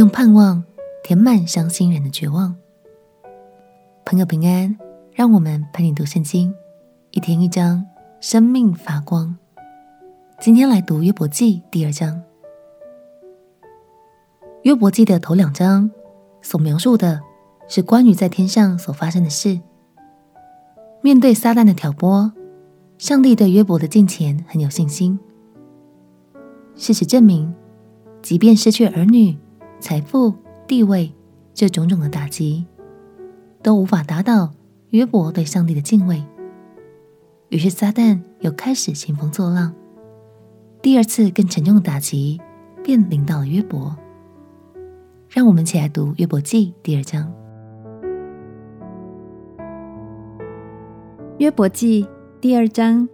用盼望填满伤心人的绝望。朋友平安，让我们陪你读圣经，一天一章，生命发光。今天来读约伯记第二章。约伯记的头两章所描述的是关于在天上所发生的事。面对撒旦的挑拨，上帝对约伯的敬虔很有信心。事实证明，即便失去儿女、财富、地位这种种的打击，都无法打倒约伯对上帝的敬畏。于是撒旦又开始兴风作浪，第二次更沉重的打击便临到了约伯。让我们一起来读约伯记第二章。约伯记第二章。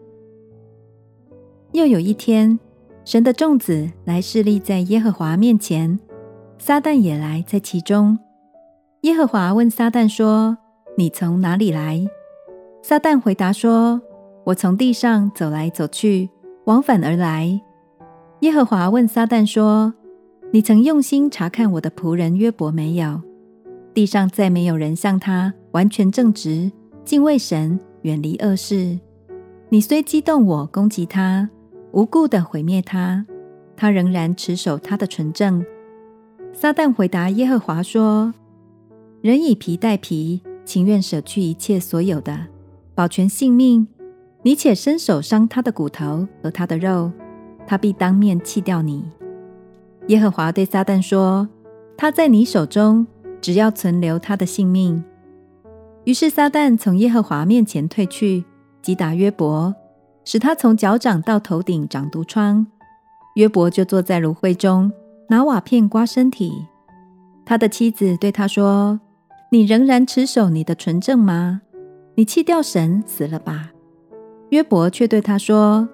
又有一天，神的众子来侍立在耶和华面前，撒旦也来在其中。耶和华问撒旦说：“你从哪里来？”撒旦回答说：“我从地上走来走去，往返而来。”耶和华问撒旦说：“你曾用心察看我的仆人约伯没有？地上再没有人像他完全正直，敬畏神。”远离恶事，你虽激动我攻击他，无故的毁灭他，他仍然持守他的纯正。撒旦回答耶和华说：“人以皮代皮，情愿舍去一切所有的，保全性命。你且伸手伤他的骨头和他的肉，他必当面弃掉你。”耶和华对撒旦说：“他在你手中，只要存留他的性命。”于是撒旦从耶和华面前退去，击打约伯，使他从脚掌到头顶长毒疮。约伯就坐在炉灰中，拿瓦片刮身体。他的妻子对他说：“你仍然持守你的纯正吗？你弃掉神，死了吧。”约伯却对他说：“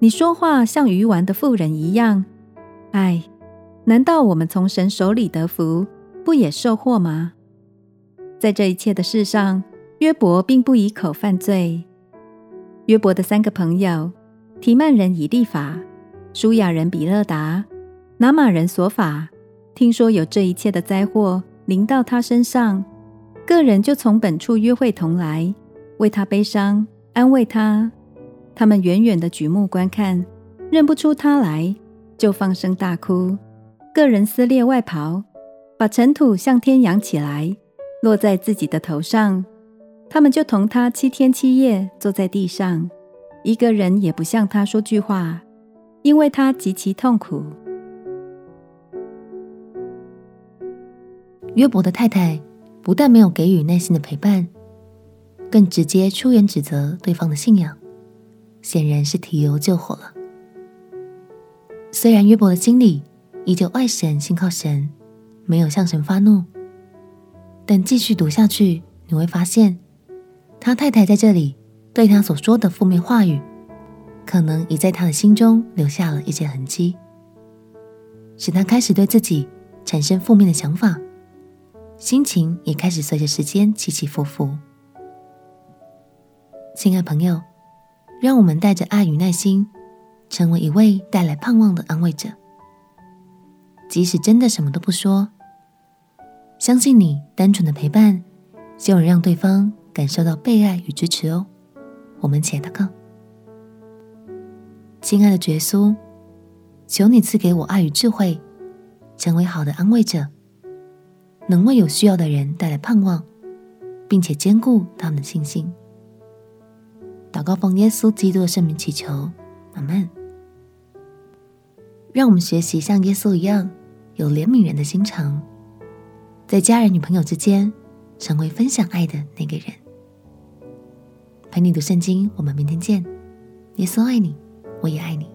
你说话像鱼丸的妇人一样。唉，难道我们从神手里得福，不也受祸吗？”在这一切的事上，约伯并不以口犯罪。约伯的三个朋友：提曼人以利法、舒亚人比勒达、拿玛人索法，听说有这一切的灾祸临到他身上，个人就从本处约会同来，为他悲伤，安慰他。他们远远的举目观看，认不出他来，就放声大哭，个人撕裂外袍，把尘土向天扬起来。落在自己的头上，他们就同他七天七夜坐在地上，一个人也不向他说句话，因为他极其痛苦。约伯的太太不但没有给予耐心的陪伴，更直接出言指责对方的信仰，显然是提油救火了。虽然约伯的心里依旧爱神，信靠神，没有向神发怒。但继续读下去，你会发现，他太太在这里对他所说的负面话语，可能已在他的心中留下了一些痕迹，使他开始对自己产生负面的想法，心情也开始随着时间起起伏伏。亲爱朋友，让我们带着爱与耐心，成为一位带来盼望的安慰者，即使真的什么都不说。相信你单纯的陪伴，就能让对方感受到被爱与支持哦。我们且祷告，亲爱的耶稣，求你赐给我爱与智慧，成为好的安慰者，能为有需要的人带来盼望，并且坚固他们的信心。祷告奉耶稣基督的圣名祈求，阿门。让我们学习像耶稣一样，有怜悯人的心肠。在家人、与朋友之间，成为分享爱的那个人。陪你读圣经，我们明天见。耶稣爱你，我也爱你。